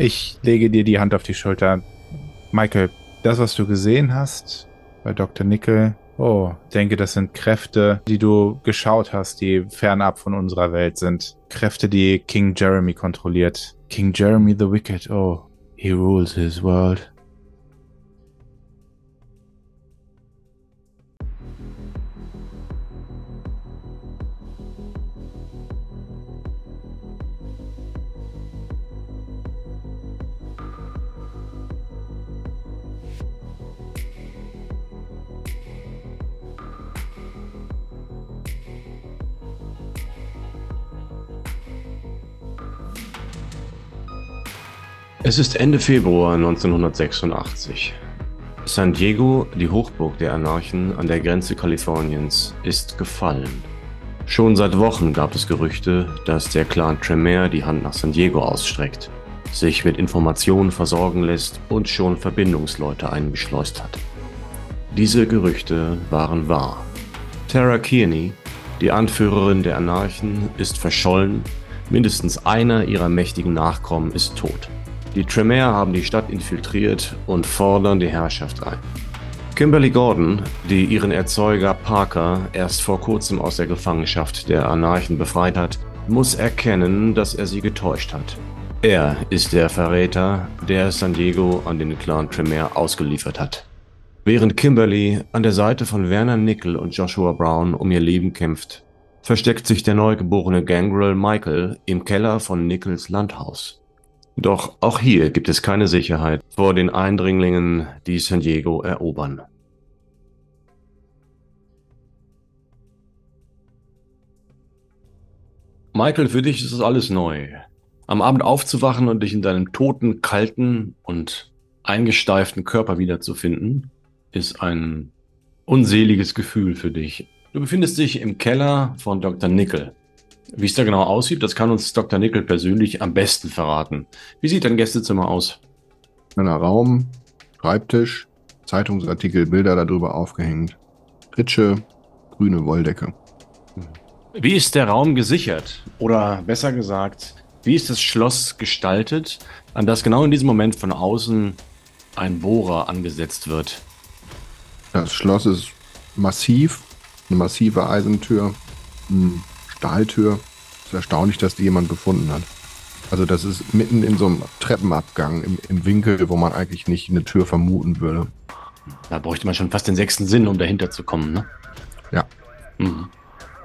Ich lege dir die Hand auf die Schulter. Michael, das, was du gesehen hast bei Dr. Nickel, oh, denke, das sind Kräfte, die du geschaut hast, die fernab von unserer Welt sind. Kräfte, die King Jeremy kontrolliert. King Jeremy the Wicked, oh, he rules his world. Es ist Ende Februar 1986. San Diego, die Hochburg der Anarchen an der Grenze Kaliforniens, ist gefallen. Schon seit Wochen gab es Gerüchte, dass der Clan Tremere die Hand nach San Diego ausstreckt, sich mit Informationen versorgen lässt und schon Verbindungsleute eingeschleust hat. Diese Gerüchte waren wahr. Tara Kearney, die Anführerin der Anarchen, ist verschollen, mindestens einer ihrer mächtigen Nachkommen ist tot. Die Tremere haben die Stadt infiltriert und fordern die Herrschaft ein. Kimberly Gordon, die ihren Erzeuger Parker erst vor kurzem aus der Gefangenschaft der Anarchen befreit hat, muss erkennen, dass er sie getäuscht hat. Er ist der Verräter, der San Diego an den Clan Tremere ausgeliefert hat. Während Kimberly an der Seite von Werner Nickel und Joshua Brown um ihr Leben kämpft, versteckt sich der neugeborene Gangrel Michael im Keller von Nickels Landhaus. Doch auch hier gibt es keine Sicherheit vor den Eindringlingen, die San Diego erobern. Michael, für dich ist das alles neu. Am Abend aufzuwachen und dich in deinem toten, kalten und eingesteiften Körper wiederzufinden, ist ein unseliges Gefühl für dich. Du befindest dich im Keller von Dr. Nickel. Wie es da genau aussieht, das kann uns Dr. Nickel persönlich am besten verraten. Wie sieht dein Gästezimmer aus? Ein Raum, Schreibtisch, Zeitungsartikel, Bilder darüber aufgehängt. Pritsche, grüne Wolldecke. Wie ist der Raum gesichert? Oder besser gesagt, wie ist das Schloss gestaltet, an das genau in diesem Moment von außen ein Bohrer angesetzt wird? Das Schloss ist massiv, eine massive Eisentür. Hm. Stahltür. ist erstaunlich, dass die jemand gefunden hat. Also das ist mitten in so einem Treppenabgang im, im Winkel, wo man eigentlich nicht eine Tür vermuten würde. Da bräuchte man schon fast den sechsten Sinn, um dahinter zu kommen, ne? Ja. Mhm.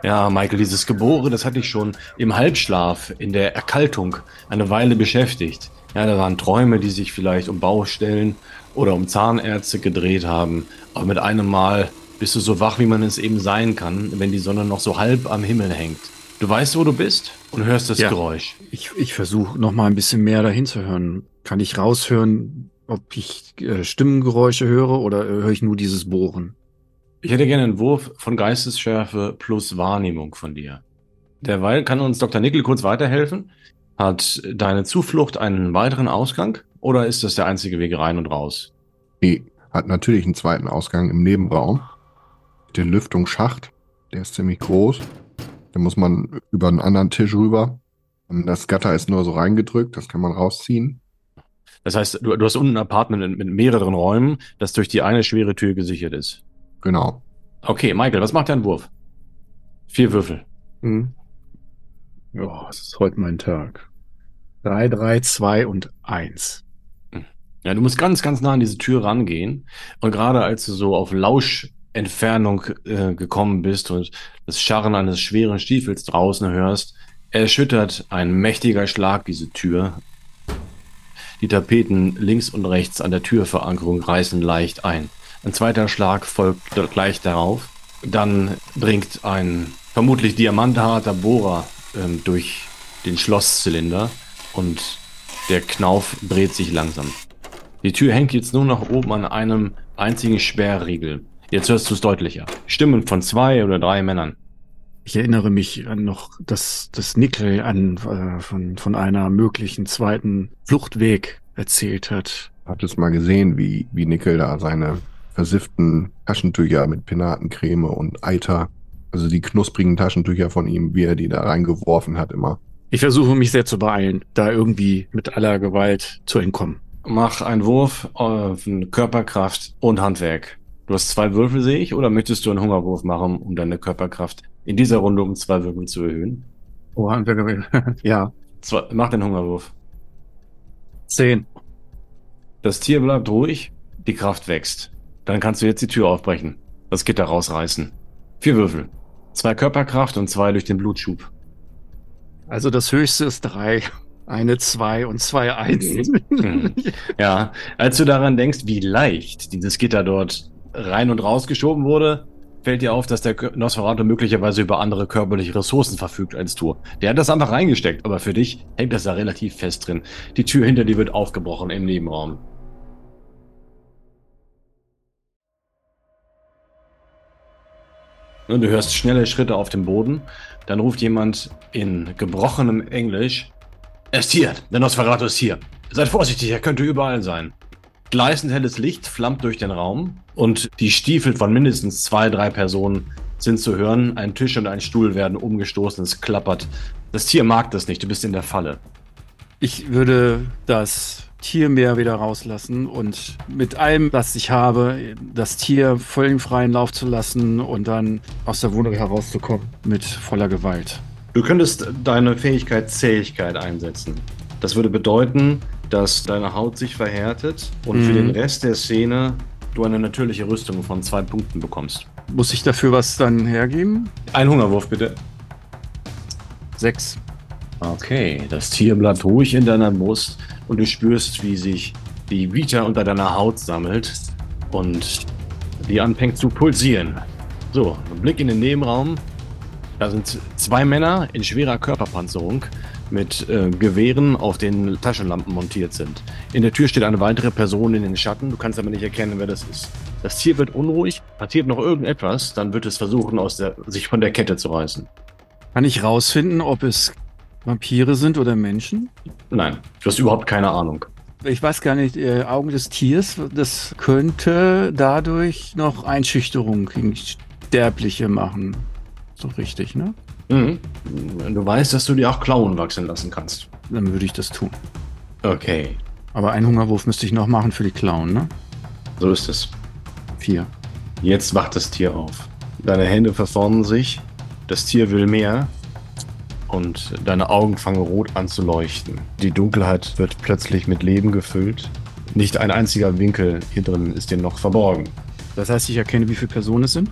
Ja, Michael, dieses Gebore, das hatte ich schon im Halbschlaf, in der Erkaltung, eine Weile beschäftigt. Ja, da waren Träume, die sich vielleicht um Baustellen oder um Zahnärzte gedreht haben. Aber mit einem Mal bist du so wach, wie man es eben sein kann, wenn die Sonne noch so halb am Himmel hängt. Du weißt, wo du bist und hörst das ja, Geräusch. Ich, ich versuche noch mal ein bisschen mehr dahin zu hören. Kann ich raushören, ob ich äh, Stimmengeräusche höre oder äh, höre ich nur dieses Bohren? Ich hätte gerne einen Wurf von Geistesschärfe plus Wahrnehmung von dir. Derweil kann uns Dr. Nickel kurz weiterhelfen. Hat deine Zuflucht einen weiteren Ausgang oder ist das der einzige Weg rein und raus? Nee, hat natürlich einen zweiten Ausgang im Nebenraum den Lüftungsschacht. Der ist ziemlich groß. Da muss man über einen anderen Tisch rüber. Das Gatter ist nur so reingedrückt, das kann man rausziehen. Das heißt, du, du hast unten ein Apartment mit mehreren Räumen, das durch die eine schwere Tür gesichert ist. Genau. Okay, Michael, was macht dein Wurf? Vier Würfel. Mhm. Ja, es ist heute mein Tag. Drei, drei, zwei und eins. Ja, du musst ganz, ganz nah an diese Tür rangehen. Und gerade als du so auf Lausch Entfernung äh, gekommen bist und das Scharren eines schweren Stiefels draußen hörst, erschüttert ein mächtiger Schlag diese Tür. Die Tapeten links und rechts an der Türverankerung reißen leicht ein. Ein zweiter Schlag folgt gleich darauf. Dann dringt ein vermutlich diamantharter Bohrer ähm, durch den Schlosszylinder und der Knauf dreht sich langsam. Die Tür hängt jetzt nur noch oben an einem einzigen Sperrriegel. Jetzt hörst du es deutlicher. Stimmen von zwei oder drei Männern. Ich erinnere mich an noch das, das Nickel an äh, von, von einer möglichen zweiten Fluchtweg erzählt hat. Habt es mal gesehen, wie, wie Nickel da seine versifften Taschentücher mit Penatencreme und Eiter, also die knusprigen Taschentücher von ihm, wie er die da reingeworfen hat immer. Ich versuche mich sehr zu beeilen, da irgendwie mit aller Gewalt zu entkommen. Mach einen Wurf auf Körperkraft und Handwerk. Du hast zwei Würfel, sehe ich, oder möchtest du einen Hungerwurf machen, um deine Körperkraft in dieser Runde um zwei Würfel zu erhöhen? Oh, Handwerker, ja. Zwei, mach den Hungerwurf. Zehn. Das Tier bleibt ruhig, die Kraft wächst. Dann kannst du jetzt die Tür aufbrechen. Das Gitter rausreißen. Vier Würfel. Zwei Körperkraft und zwei durch den Blutschub. Also das höchste ist drei. Eine zwei und zwei eins. Mhm. Ja, als du daran denkst, wie leicht dieses Gitter dort rein und raus geschoben wurde, fällt dir auf, dass der Nosferatu möglicherweise über andere körperliche Ressourcen verfügt als du. Der hat das einfach reingesteckt, aber für dich hängt das da relativ fest drin. Die Tür hinter dir wird aufgebrochen im Nebenraum. Und du hörst schnelle Schritte auf dem Boden. Dann ruft jemand in gebrochenem Englisch: Er ist hier, der Nosferatu ist hier. Seid vorsichtig, er könnte überall sein. Gleißend helles Licht flammt durch den Raum und die Stiefel von mindestens zwei, drei Personen sind zu hören. Ein Tisch und ein Stuhl werden umgestoßen, es klappert. Das Tier mag das nicht, du bist in der Falle. Ich würde das Tiermeer wieder rauslassen und mit allem, was ich habe, das Tier voll im freien Lauf zu lassen und dann aus der Wohnung herauszukommen mit voller Gewalt. Du könntest deine Fähigkeit Zähigkeit einsetzen. Das würde bedeuten, dass deine Haut sich verhärtet und für Mhm. den Rest der Szene du eine natürliche Rüstung von zwei Punkten bekommst. Muss ich dafür was dann hergeben? Ein Hungerwurf bitte. Sechs. Okay, das Tier bleibt ruhig in deiner Brust und du spürst, wie sich die Vita unter deiner Haut sammelt und die anfängt zu pulsieren. So, ein Blick in den Nebenraum. Da sind zwei Männer in schwerer Körperpanzerung mit äh, Gewehren, auf denen Taschenlampen montiert sind. In der Tür steht eine weitere Person in den Schatten, du kannst aber nicht erkennen, wer das ist. Das Tier wird unruhig, passiert noch irgendetwas, dann wird es versuchen, aus der, sich von der Kette zu reißen. Kann ich rausfinden, ob es Vampire sind oder Menschen? Nein, du hast überhaupt keine Ahnung. Ich weiß gar nicht, äh, Augen des Tiers, das könnte dadurch noch Einschüchterung gegen Sterbliche machen. So richtig, ne? Mhm. Du weißt, dass du dir auch Klauen wachsen lassen kannst. Dann würde ich das tun. Okay, Aber einen Hungerwurf müsste ich noch machen für die Clown, ne? so ist es. Vier. Jetzt wacht das Tier auf. Deine Hände verformen sich, das Tier will mehr und deine Augen fangen rot an zu leuchten. Die Dunkelheit wird plötzlich mit Leben gefüllt. Nicht ein einziger Winkel hier drin ist dir noch verborgen. Das heißt, ich erkenne, wie viele Personen es sind?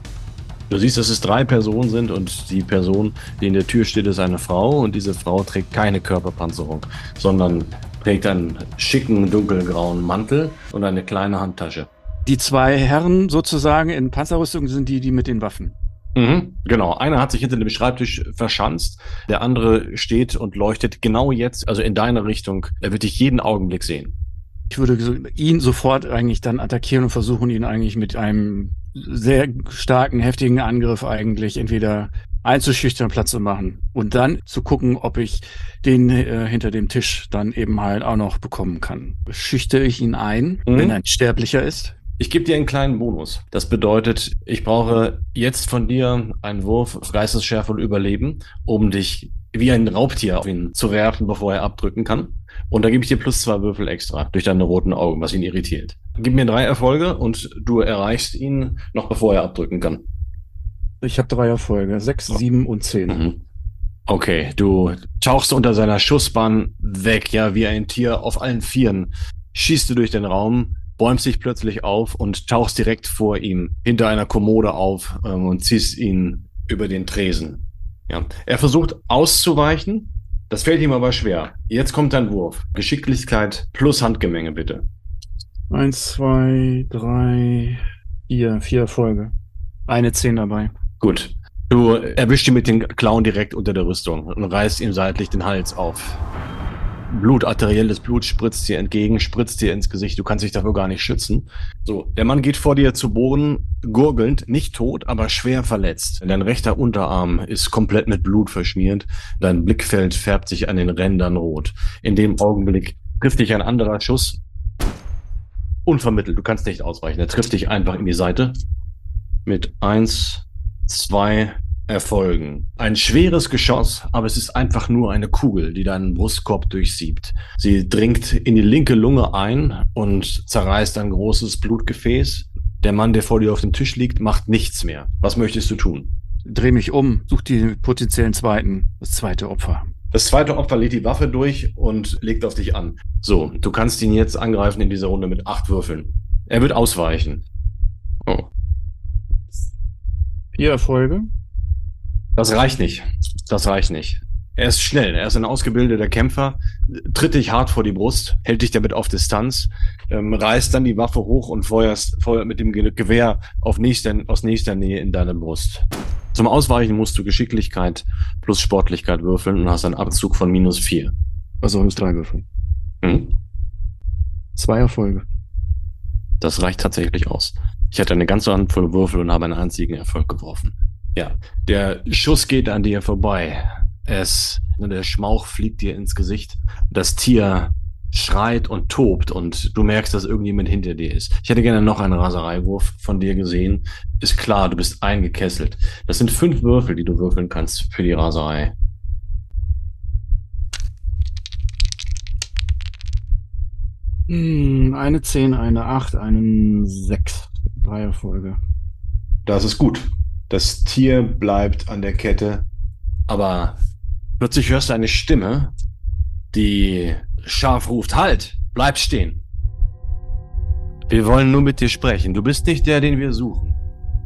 Du siehst, dass es drei Personen sind und die Person, die in der Tür steht, ist eine Frau und diese Frau trägt keine Körperpanzerung, sondern trägt einen schicken dunkelgrauen Mantel und eine kleine Handtasche. Die zwei Herren sozusagen in Panzerrüstung sind die, die mit den Waffen. Mhm, genau. Einer hat sich hinter dem Schreibtisch verschanzt, der andere steht und leuchtet genau jetzt, also in deine Richtung. Er wird dich jeden Augenblick sehen. Ich würde ihn sofort eigentlich dann attackieren und versuchen, ihn eigentlich mit einem sehr starken, heftigen Angriff eigentlich entweder einzuschüchtern, Platz zu machen und dann zu gucken, ob ich den äh, hinter dem Tisch dann eben halt auch noch bekommen kann. Schüchtere ich ihn ein, Mhm. wenn er ein Sterblicher ist? Ich gebe dir einen kleinen Bonus. Das bedeutet, ich brauche jetzt von dir einen Wurf auf Geistesschärfe und Überleben, um dich wie ein Raubtier auf ihn zu werfen, bevor er abdrücken kann. Und da gebe ich dir plus zwei Würfel extra durch deine roten Augen, was ihn irritiert. Gib mir drei Erfolge und du erreichst ihn noch bevor er abdrücken kann. Ich habe drei Erfolge, sechs, sieben und zehn. Mhm. Okay, du tauchst unter seiner Schussbahn weg, ja, wie ein Tier auf allen Vieren. Schießt du durch den Raum, bäumst dich plötzlich auf und tauchst direkt vor ihm hinter einer Kommode auf ähm, und ziehst ihn über den Tresen. Ja. Er versucht auszuweichen, das fällt ihm aber schwer. Jetzt kommt dein Wurf. Geschicklichkeit plus Handgemenge, bitte. Eins, zwei, drei, vier, vier Erfolge. Eine zehn dabei. Gut. Du erwischst ihn mit dem Clown direkt unter der Rüstung und reißt ihm seitlich den Hals auf. Blut, arterielles Blut spritzt dir entgegen, spritzt dir ins Gesicht. Du kannst dich dafür gar nicht schützen. So, der Mann geht vor dir zu Boden, gurgelnd, nicht tot, aber schwer verletzt. Dein rechter Unterarm ist komplett mit Blut verschmiert. Dein Blickfeld färbt sich an den Rändern rot. In dem Augenblick trifft dich ein anderer Schuss. Unvermittelt, du kannst nicht ausweichen. Er trifft dich einfach in die Seite. Mit eins, zwei, erfolgen. Ein schweres Geschoss, aber es ist einfach nur eine Kugel, die deinen Brustkorb durchsiebt. Sie dringt in die linke Lunge ein und zerreißt ein großes Blutgefäß. Der Mann, der vor dir auf dem Tisch liegt, macht nichts mehr. Was möchtest du tun? Dreh mich um, such die potenziellen zweiten, das zweite Opfer. Das zweite Opfer legt die Waffe durch und legt auf dich an. So, du kannst ihn jetzt angreifen in dieser Runde mit acht Würfeln. Er wird ausweichen. Oh. Vier Erfolge. Das reicht nicht. Das reicht nicht. Er ist schnell, er ist ein ausgebildeter Kämpfer, tritt dich hart vor die Brust, hält dich damit auf Distanz, ähm, reißt dann die Waffe hoch und feuerst, feuert mit dem Gewehr auf nächster, aus nächster Nähe in deine Brust. Zum Ausweichen musst du Geschicklichkeit plus Sportlichkeit würfeln und hast einen Abzug von minus vier. Also minus drei würfeln. Hm? Zwei Erfolge. Das reicht tatsächlich aus. Ich hatte eine ganze Handvoll Würfel und habe einen einzigen Erfolg geworfen. Ja, der Schuss geht an dir vorbei. Es, der Schmauch fliegt dir ins Gesicht. Das Tier schreit und tobt und du merkst, dass irgendjemand hinter dir ist. Ich hätte gerne noch einen Rasereiwurf von dir gesehen. Ist klar, du bist eingekesselt. Das sind fünf Würfel, die du würfeln kannst für die Raserei. Hm, eine 10, eine 8, einen 6. Drei Erfolge. Das ist gut. Das Tier bleibt an der Kette, aber plötzlich hörst du eine Stimme, die scharf ruft, halt, bleib stehen. Wir wollen nur mit dir sprechen. Du bist nicht der, den wir suchen.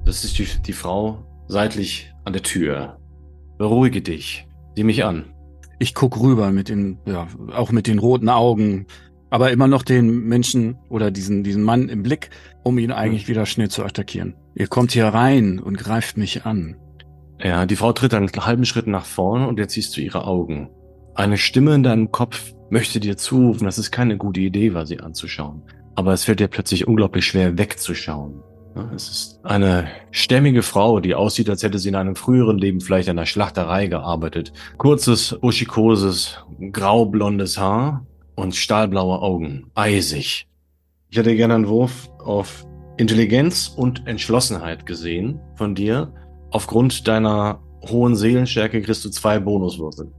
Das ist die, die Frau seitlich an der Tür. Beruhige dich. Sieh mich an. Ich guck rüber mit den, ja, auch mit den roten Augen, aber immer noch den Menschen oder diesen, diesen Mann im Blick, um ihn eigentlich wieder schnell zu attackieren. Ihr kommt hier rein und greift mich an. Ja, die Frau tritt einen halben Schritt nach vorne und jetzt siehst du ihre Augen. Eine Stimme in deinem Kopf möchte dir zurufen, dass es keine gute Idee war, sie anzuschauen. Aber es fällt dir plötzlich unglaublich schwer wegzuschauen. Es ist eine stämmige Frau, die aussieht, als hätte sie in einem früheren Leben vielleicht an der Schlachterei gearbeitet. Kurzes, buschikoses, graublondes Haar und stahlblaue Augen. Eisig. Ich hätte gerne einen Wurf auf Intelligenz und Entschlossenheit gesehen von dir. Aufgrund deiner hohen Seelenstärke kriegst du zwei Bonuswürfel.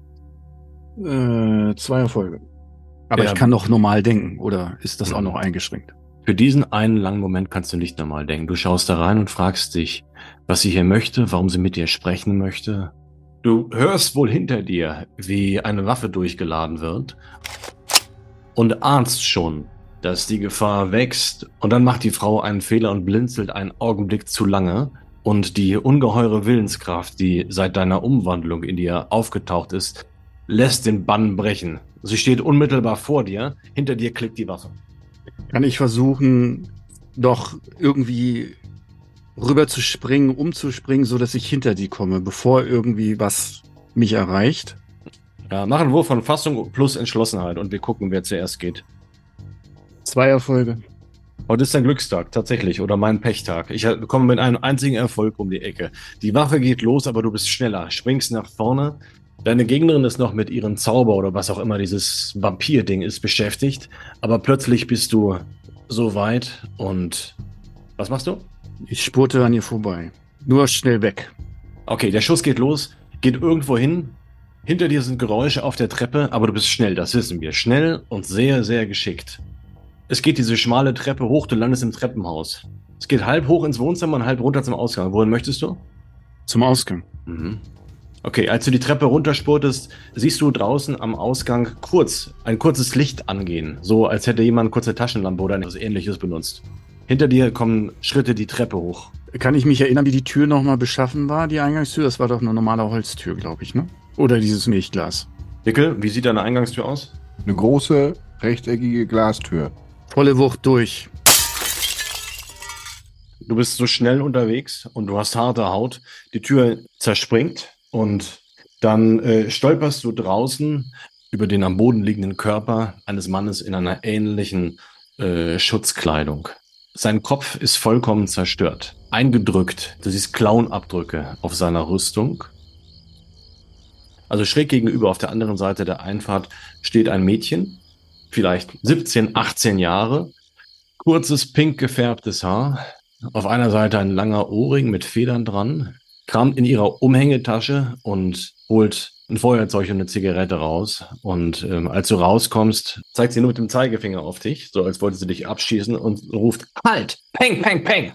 Äh, zwei Erfolge. Aber ja. ich kann doch normal denken, oder ist das auch noch eingeschränkt? Für diesen einen langen Moment kannst du nicht normal denken. Du schaust da rein und fragst dich, was sie hier möchte, warum sie mit dir sprechen möchte. Du hörst wohl hinter dir, wie eine Waffe durchgeladen wird und ahnst schon, dass die Gefahr wächst und dann macht die Frau einen Fehler und blinzelt einen Augenblick zu lange und die ungeheure Willenskraft, die seit deiner Umwandlung in dir aufgetaucht ist, lässt den Bann brechen. Sie steht unmittelbar vor dir, hinter dir klickt die Waffe. Kann ich versuchen, doch irgendwie rüber zu springen, umzuspringen, so dass ich hinter die komme, bevor irgendwie was mich erreicht? Ja, machen Wurf von Fassung plus Entschlossenheit und wir gucken, wer zuerst geht. Zwei Erfolge. Heute ist dein Glückstag, tatsächlich, oder mein Pechtag. Ich komme mit einem einzigen Erfolg um die Ecke. Die Waffe geht los, aber du bist schneller, springst nach vorne, Deine Gegnerin ist noch mit ihrem Zauber oder was auch immer dieses Vampir-Ding ist beschäftigt, aber plötzlich bist du so weit und was machst du? Ich spurte an ihr vorbei. Nur schnell weg. Okay, der Schuss geht los, geht irgendwo hin. Hinter dir sind Geräusche auf der Treppe, aber du bist schnell, das wissen wir. Schnell und sehr, sehr geschickt. Es geht diese schmale Treppe hoch, du landest im Treppenhaus. Es geht halb hoch ins Wohnzimmer und halb runter zum Ausgang. Wohin möchtest du? Zum Ausgang. Mhm. Okay, als du die Treppe runterspurtest, siehst du draußen am Ausgang kurz ein kurzes Licht angehen, so als hätte jemand eine kurze Taschenlampe oder etwas ähnliches benutzt. Hinter dir kommen Schritte die Treppe hoch. Kann ich mich erinnern, wie die Tür nochmal beschaffen war, die Eingangstür? Das war doch eine normale Holztür, glaube ich, ne? Oder dieses Milchglas. Dickel, wie sieht deine Eingangstür aus? Eine große, rechteckige Glastür. Volle Wucht durch. Du bist so schnell unterwegs und du hast harte Haut. Die Tür zerspringt und dann äh, stolperst du draußen über den am Boden liegenden Körper eines Mannes in einer ähnlichen äh, Schutzkleidung. Sein Kopf ist vollkommen zerstört, eingedrückt. Du siehst Klauenabdrücke auf seiner Rüstung. Also schräg gegenüber auf der anderen Seite der Einfahrt steht ein Mädchen, vielleicht 17, 18 Jahre, kurzes pink gefärbtes Haar, auf einer Seite ein langer Ohrring mit Federn dran, kramt in ihrer Umhängetasche und holt ein Feuerzeug und eine Zigarette raus. Und ähm, als du rauskommst, zeigt sie nur mit dem Zeigefinger auf dich, so als wollte sie dich abschießen und ruft, halt, peng, peng, peng.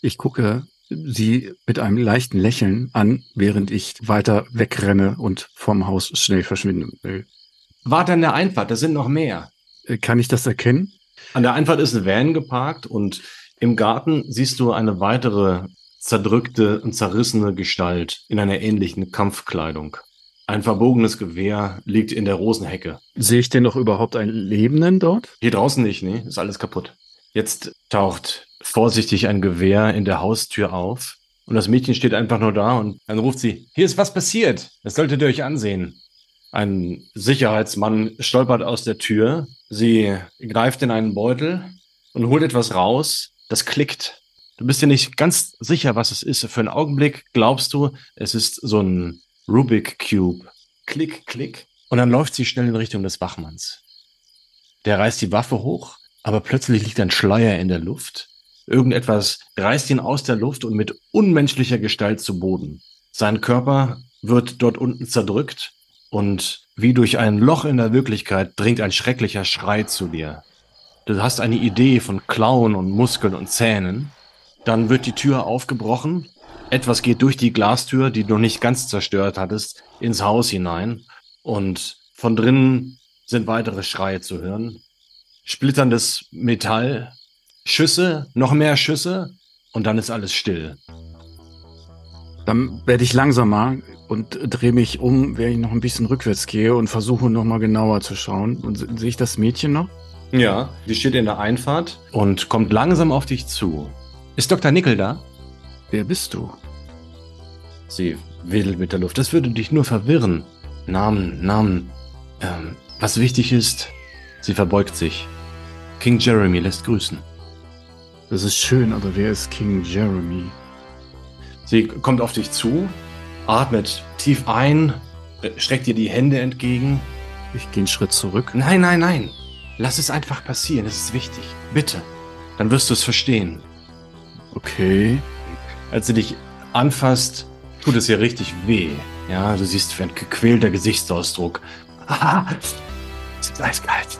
Ich gucke sie mit einem leichten Lächeln an, während ich weiter wegrenne und vom Haus schnell verschwinden will. Warte an der Einfahrt, da sind noch mehr. Äh, Kann ich das erkennen? An der Einfahrt ist ein Van geparkt und im Garten siehst du eine weitere zerdrückte und zerrissene Gestalt in einer ähnlichen Kampfkleidung. Ein verbogenes Gewehr liegt in der Rosenhecke. Sehe ich denn noch überhaupt einen Lebenden dort? Hier draußen nicht, nee, ist alles kaputt. Jetzt taucht vorsichtig ein Gewehr in der Haustür auf und das Mädchen steht einfach nur da und dann ruft sie, hier ist was passiert, das solltet ihr euch ansehen. Ein Sicherheitsmann stolpert aus der Tür, sie greift in einen Beutel und holt etwas raus, das klickt. Du bist dir nicht ganz sicher, was es ist. Für einen Augenblick glaubst du, es ist so ein Rubik Cube. Klick, klick. Und dann läuft sie schnell in Richtung des Wachmanns. Der reißt die Waffe hoch, aber plötzlich liegt ein Schleier in der Luft. Irgendetwas reißt ihn aus der Luft und mit unmenschlicher Gestalt zu Boden. Sein Körper wird dort unten zerdrückt und wie durch ein Loch in der Wirklichkeit dringt ein schrecklicher Schrei zu dir. Du hast eine Idee von Klauen und Muskeln und Zähnen. Dann wird die Tür aufgebrochen. Etwas geht durch die Glastür, die du nicht ganz zerstört hattest, ins Haus hinein. Und von drinnen sind weitere Schreie zu hören. Splitterndes Metall, Schüsse, noch mehr Schüsse und dann ist alles still. Dann werde ich langsamer und drehe mich um, während ich noch ein bisschen rückwärts gehe und versuche noch mal genauer zu schauen. Und se- sehe ich das Mädchen noch? Ja, die steht in der Einfahrt und kommt langsam auf dich zu. Ist Dr. Nickel da? Wer bist du? Sie wedelt mit der Luft. Das würde dich nur verwirren. Namen, Namen. Ähm, was wichtig ist, sie verbeugt sich. King Jeremy lässt grüßen. Das ist schön, aber wer ist King Jeremy? Sie kommt auf dich zu, atmet tief ein, äh, streckt dir die Hände entgegen. Ich gehe einen Schritt zurück. Nein, nein, nein. Lass es einfach passieren. Es ist wichtig. Bitte. Dann wirst du es verstehen. Okay. Als sie dich anfasst, tut es ihr richtig weh. Ja, du siehst für ein gequälter Gesichtsausdruck. Ah, es ist eiskalt.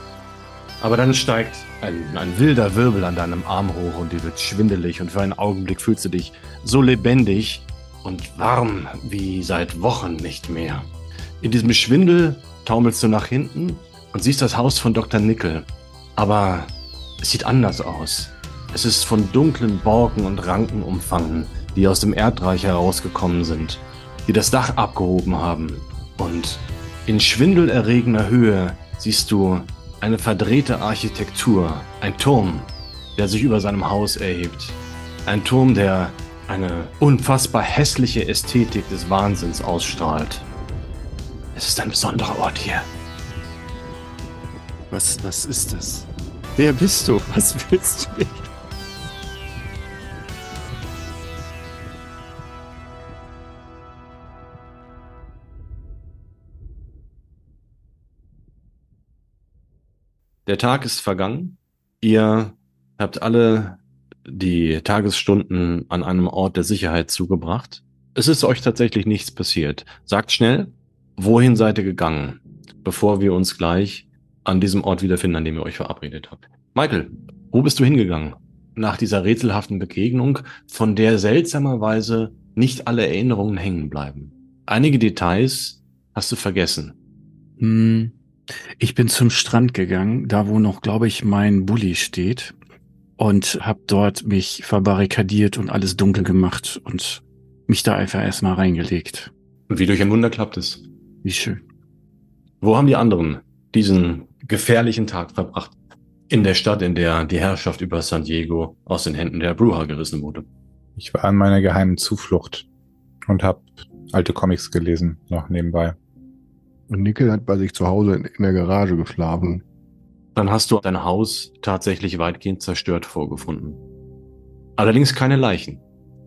Aber dann steigt ein, ein wilder Wirbel an deinem Arm hoch und dir wird schwindelig und für einen Augenblick fühlst du dich so lebendig und warm wie seit Wochen nicht mehr. In diesem Schwindel taumelst du nach hinten und siehst das Haus von Dr. Nickel. Aber es sieht anders aus. Es ist von dunklen Borken und Ranken umfangen, die aus dem Erdreich herausgekommen sind, die das Dach abgehoben haben. Und in schwindelerregender Höhe siehst du eine verdrehte Architektur, ein Turm, der sich über seinem Haus erhebt. Ein Turm, der eine unfassbar hässliche Ästhetik des Wahnsinns ausstrahlt. Es ist ein besonderer Ort hier. Was, was ist das? Wer bist du? Was willst du? Der Tag ist vergangen. Ihr habt alle die Tagesstunden an einem Ort der Sicherheit zugebracht. Es ist euch tatsächlich nichts passiert. Sagt schnell, wohin seid ihr gegangen, bevor wir uns gleich an diesem Ort wiederfinden, an dem ihr euch verabredet habt. Michael, wo bist du hingegangen? Nach dieser rätselhaften Begegnung, von der seltsamerweise nicht alle Erinnerungen hängen bleiben. Einige Details hast du vergessen. Hm, ich bin zum Strand gegangen, da wo noch, glaube ich, mein Bulli steht und habe dort mich verbarrikadiert und alles dunkel gemacht und mich da einfach erstmal reingelegt. Und wie durch ein Wunder klappt es. Wie schön. Wo haben die anderen diesen gefährlichen Tag verbracht? In der Stadt, in der die Herrschaft über San Diego aus den Händen der Bruja gerissen wurde. Ich war an meiner geheimen Zuflucht und habe alte Comics gelesen, noch nebenbei. Nickel hat bei sich zu Hause in, in der Garage geschlafen. Dann hast du dein Haus tatsächlich weitgehend zerstört vorgefunden. Allerdings keine Leichen.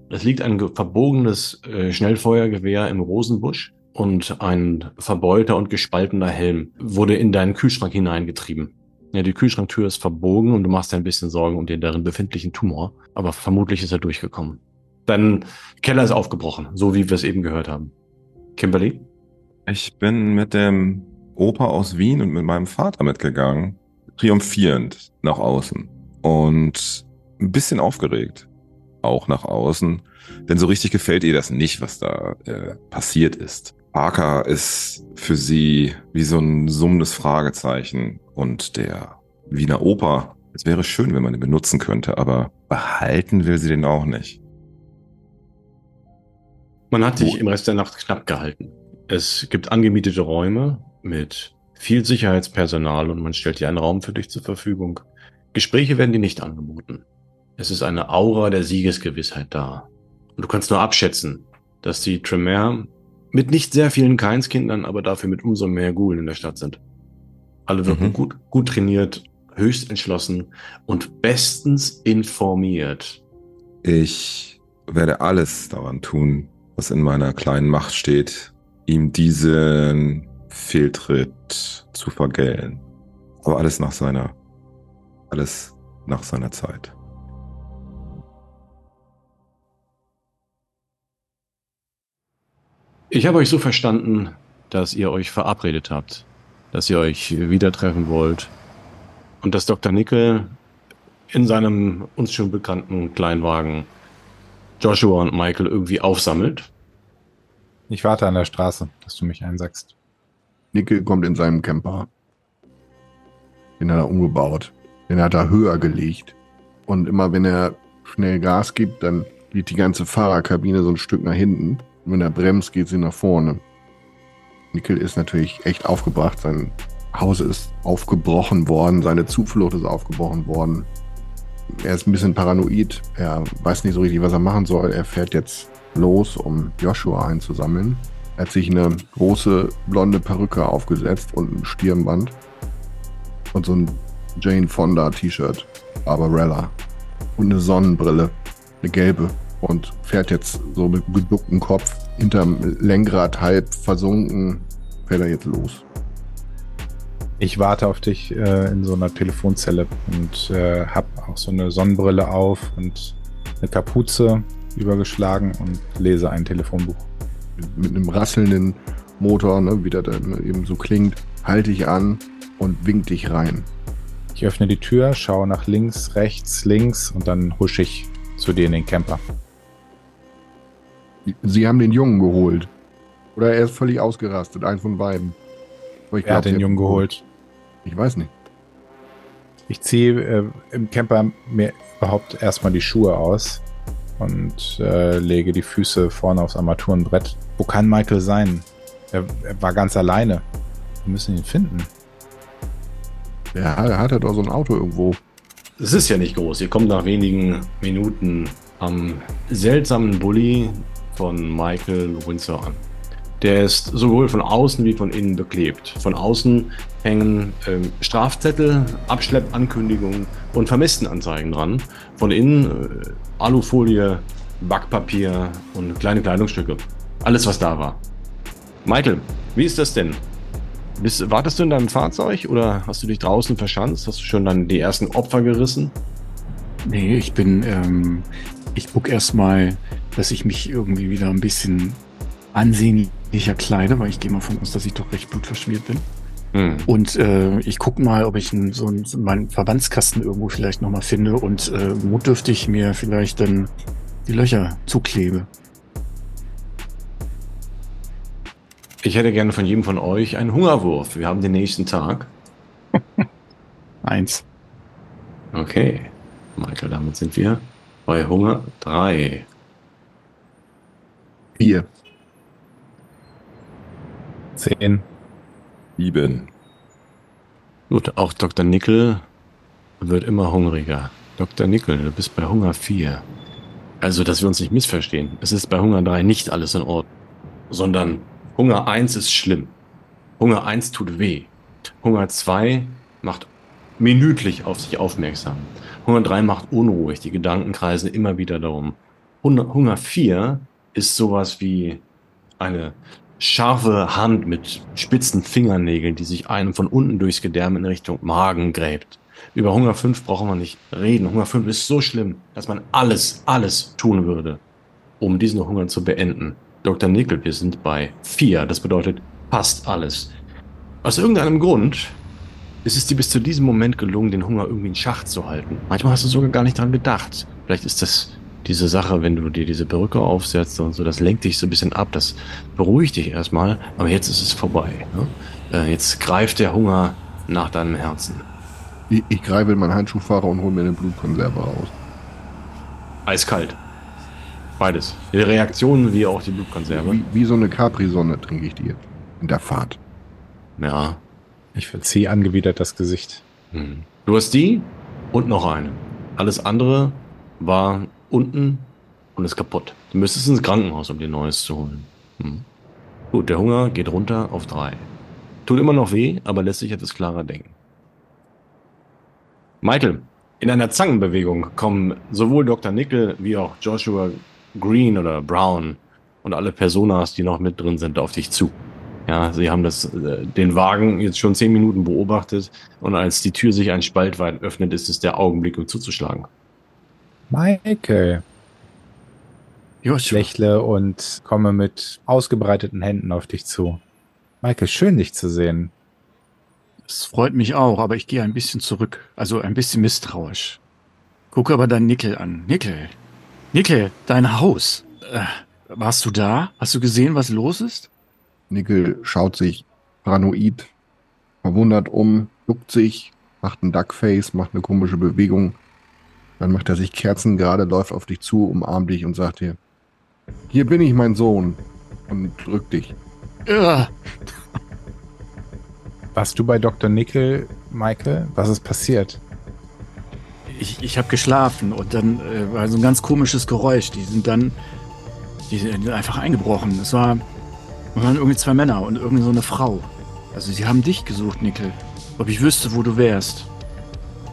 Es liegt ein ge- verbogenes äh, Schnellfeuergewehr im Rosenbusch und ein verbeulter und gespaltener Helm wurde in deinen Kühlschrank hineingetrieben. Ja, die Kühlschranktür ist verbogen und du machst dir ein bisschen Sorgen um den darin befindlichen Tumor, aber vermutlich ist er durchgekommen. Dein Keller ist aufgebrochen, so wie wir es eben gehört haben. Kimberly? Ich bin mit dem Opa aus Wien und mit meinem Vater mitgegangen, triumphierend nach außen und ein bisschen aufgeregt auch nach außen, denn so richtig gefällt ihr das nicht, was da äh, passiert ist. Parker ist für sie wie so ein summendes Fragezeichen und der Wiener Oper. Es wäre schön, wenn man den benutzen könnte, aber behalten will sie den auch nicht. Man hat sich im Rest der Nacht knapp gehalten. Es gibt angemietete Räume mit viel Sicherheitspersonal und man stellt dir einen Raum für dich zur Verfügung. Gespräche werden dir nicht angeboten. Es ist eine Aura der Siegesgewissheit da. Und du kannst nur abschätzen, dass die Tremere mit nicht sehr vielen Keinskindern, aber dafür mit umso mehr Gulen in der Stadt sind. Alle wirken mhm. gut, gut trainiert, höchst entschlossen und bestens informiert. Ich werde alles daran tun, was in meiner kleinen Macht steht, ihm diesen Fehltritt zu vergällen. Aber alles nach seiner, alles nach seiner Zeit. Ich habe euch so verstanden, dass ihr euch verabredet habt, dass ihr euch wieder treffen wollt und dass Dr. Nickel in seinem uns schon bekannten Kleinwagen Joshua und Michael irgendwie aufsammelt. Ich warte an der Straße, dass du mich einsackst. Nickel kommt in seinem Camper. Den hat er umgebaut. Den hat er höher gelegt. Und immer wenn er schnell Gas gibt, dann geht die ganze Fahrerkabine so ein Stück nach hinten. Und wenn er bremst, geht sie nach vorne. Nickel ist natürlich echt aufgebracht. Sein Haus ist aufgebrochen worden, seine Zuflucht ist aufgebrochen worden. Er ist ein bisschen paranoid. Er weiß nicht so richtig, was er machen soll. Er fährt jetzt los, um Joshua einzusammeln. Er hat sich eine große blonde Perücke aufgesetzt und ein Stirnband und so ein Jane Fonda T-Shirt, Barbarella und eine Sonnenbrille, eine gelbe und fährt jetzt so mit geducktem Kopf hinterm Lenkrad halb versunken, fährt er jetzt los. Ich warte auf dich äh, in so einer Telefonzelle und äh, hab auch so eine Sonnenbrille auf und eine Kapuze übergeschlagen und lese ein Telefonbuch. Mit einem rasselnden Motor, ne, wie das eben so klingt, halte ich an und wink dich rein. Ich öffne die Tür, schaue nach links, rechts, links und dann husche ich zu dir in den Camper. Sie haben den Jungen geholt. Oder er ist völlig ausgerastet, ein von beiden. er glaub, hat den Jungen geholt. Ich weiß nicht. Ich ziehe äh, im Camper mir überhaupt erstmal die Schuhe aus und äh, lege die Füße vorne aufs Armaturenbrett. Wo kann Michael sein? Er, er war ganz alleine. Wir müssen ihn finden. Ja, er hat ja doch so ein Auto irgendwo. Es ist ja nicht groß. Ihr kommt nach wenigen Minuten am seltsamen Bulli von Michael Windsor an. Der ist sowohl von außen wie von innen beklebt. Von außen hängen ähm, Strafzettel, Abschleppankündigungen und Vermisstenanzeigen dran. Von innen äh, Alufolie, Backpapier und kleine Kleidungsstücke. Alles, was da war. Michael, wie ist das denn? Bist, wartest du in deinem Fahrzeug oder hast du dich draußen verschanzt? Hast du schon dann die ersten Opfer gerissen? Nee, ich bin, ähm, ich guck erstmal, dass ich mich irgendwie wieder ein bisschen ansehnlicher kleide, weil ich gehe mal von aus, dass ich doch recht blutverschmiert bin. Hm. Und äh, ich gucke mal, ob ich einen, so einen, meinen Verbandskasten irgendwo vielleicht nochmal finde und äh, notdürftig mir vielleicht dann die Löcher zuklebe. Ich hätte gerne von jedem von euch einen Hungerwurf. Wir haben den nächsten Tag. Eins. Okay. Michael, damit sind wir bei Hunger drei. Vier. Zehn. Sieben. Gut, auch Dr. Nickel wird immer hungriger. Dr. Nickel, du bist bei Hunger 4. Also, dass wir uns nicht missverstehen. Es ist bei Hunger 3 nicht alles in Ordnung. Sondern Hunger 1 ist schlimm. Hunger 1 tut weh. Hunger 2 macht minütlich auf sich aufmerksam. Hunger 3 macht unruhig. Die Gedanken kreisen immer wieder darum. Hunger 4 ist sowas wie eine scharfe Hand mit spitzen Fingernägeln, die sich einem von unten durchs Gedärm in Richtung Magen gräbt. Über Hunger 5 brauchen wir nicht reden. Hunger 5 ist so schlimm, dass man alles, alles tun würde, um diesen Hunger zu beenden. Dr. Nickel, wir sind bei vier. Das bedeutet fast alles. Aus irgendeinem Grund ist es dir bis zu diesem Moment gelungen, den Hunger irgendwie in Schach zu halten. Manchmal hast du sogar gar nicht dran gedacht. Vielleicht ist das diese Sache, wenn du dir diese Perücke aufsetzt und so, das lenkt dich so ein bisschen ab, das beruhigt dich erstmal, aber jetzt ist es vorbei. Ne? Äh, jetzt greift der Hunger nach deinem Herzen. Ich, ich greife in meinen Handschuhfahrer und hole mir eine Blutkonserve raus. Eiskalt. Beides. Die Reaktionen wie auch die Blutkonserve. Wie, wie so eine Capri-Sonne trinke ich die in der Fahrt. Ja. Ich verziehe angewidert das Gesicht. Hm. Du hast die und noch eine. Alles andere war unten und ist kaputt. Du müsstest ins Krankenhaus, um dir Neues zu holen. Hm. Gut, der Hunger geht runter auf drei. Tut immer noch weh, aber lässt sich etwas klarer denken. Michael, in einer Zangenbewegung kommen sowohl Dr. Nickel wie auch Joshua Green oder Brown und alle Personas, die noch mit drin sind, auf dich zu. Ja, sie haben das, äh, den Wagen jetzt schon zehn Minuten beobachtet und als die Tür sich ein Spalt weit öffnet, ist es der Augenblick, um zuzuschlagen. Michael. Joshua. Ich lächle und komme mit ausgebreiteten Händen auf dich zu. Michael, schön dich zu sehen. Es freut mich auch, aber ich gehe ein bisschen zurück. Also ein bisschen misstrauisch. Gucke aber dein Nickel an. Nickel. Nickel, dein Haus. Äh, warst du da? Hast du gesehen, was los ist? Nickel schaut sich paranoid, verwundert um, duckt sich, macht ein Duckface, macht eine komische Bewegung. Dann macht er sich Kerzen gerade, läuft auf dich zu, umarmt dich und sagt dir, hier bin ich, mein Sohn. Und drückt dich. Ugh. Warst du bei Dr. Nickel, Michael? Was ist passiert? Ich, ich habe geschlafen und dann äh, war so ein ganz komisches Geräusch. Die sind dann die sind einfach eingebrochen. Es war, es waren irgendwie zwei Männer und irgendwie so eine Frau. Also sie haben dich gesucht, Nickel. Ob ich wüsste, wo du wärst.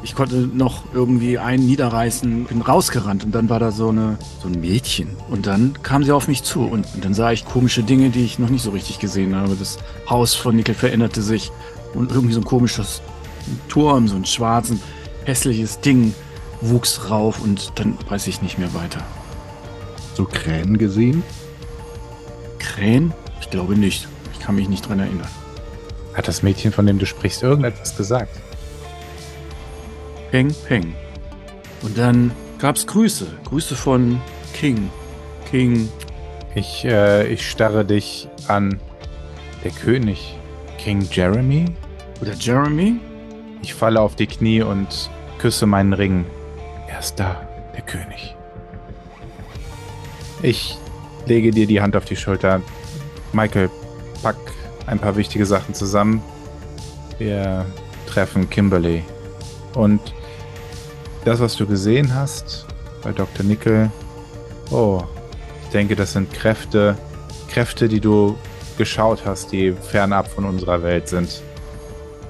Ich konnte noch irgendwie einen niederreißen, bin rausgerannt und dann war da so, eine, so ein Mädchen. Und dann kam sie auf mich zu und, und dann sah ich komische Dinge, die ich noch nicht so richtig gesehen habe. Das Haus von Nickel veränderte sich und irgendwie so ein komisches Turm, so ein schwarzen, hässliches Ding wuchs rauf und dann weiß ich nicht mehr weiter. So Krähen gesehen? Krähen? Ich glaube nicht. Ich kann mich nicht dran erinnern. Hat das Mädchen, von dem du sprichst, irgendetwas gesagt? Peng, peng. Und dann gab's Grüße. Grüße von King. King. Ich, äh, ich starre dich an. Der König. King Jeremy? Oder Jeremy? Ich falle auf die Knie und küsse meinen Ring. Er ist da, der König. Ich lege dir die Hand auf die Schulter. Michael, pack ein paar wichtige Sachen zusammen. Wir treffen Kimberly. Und das, was du gesehen hast bei Dr. Nickel, oh, ich denke, das sind Kräfte, Kräfte, die du geschaut hast, die fernab von unserer Welt sind.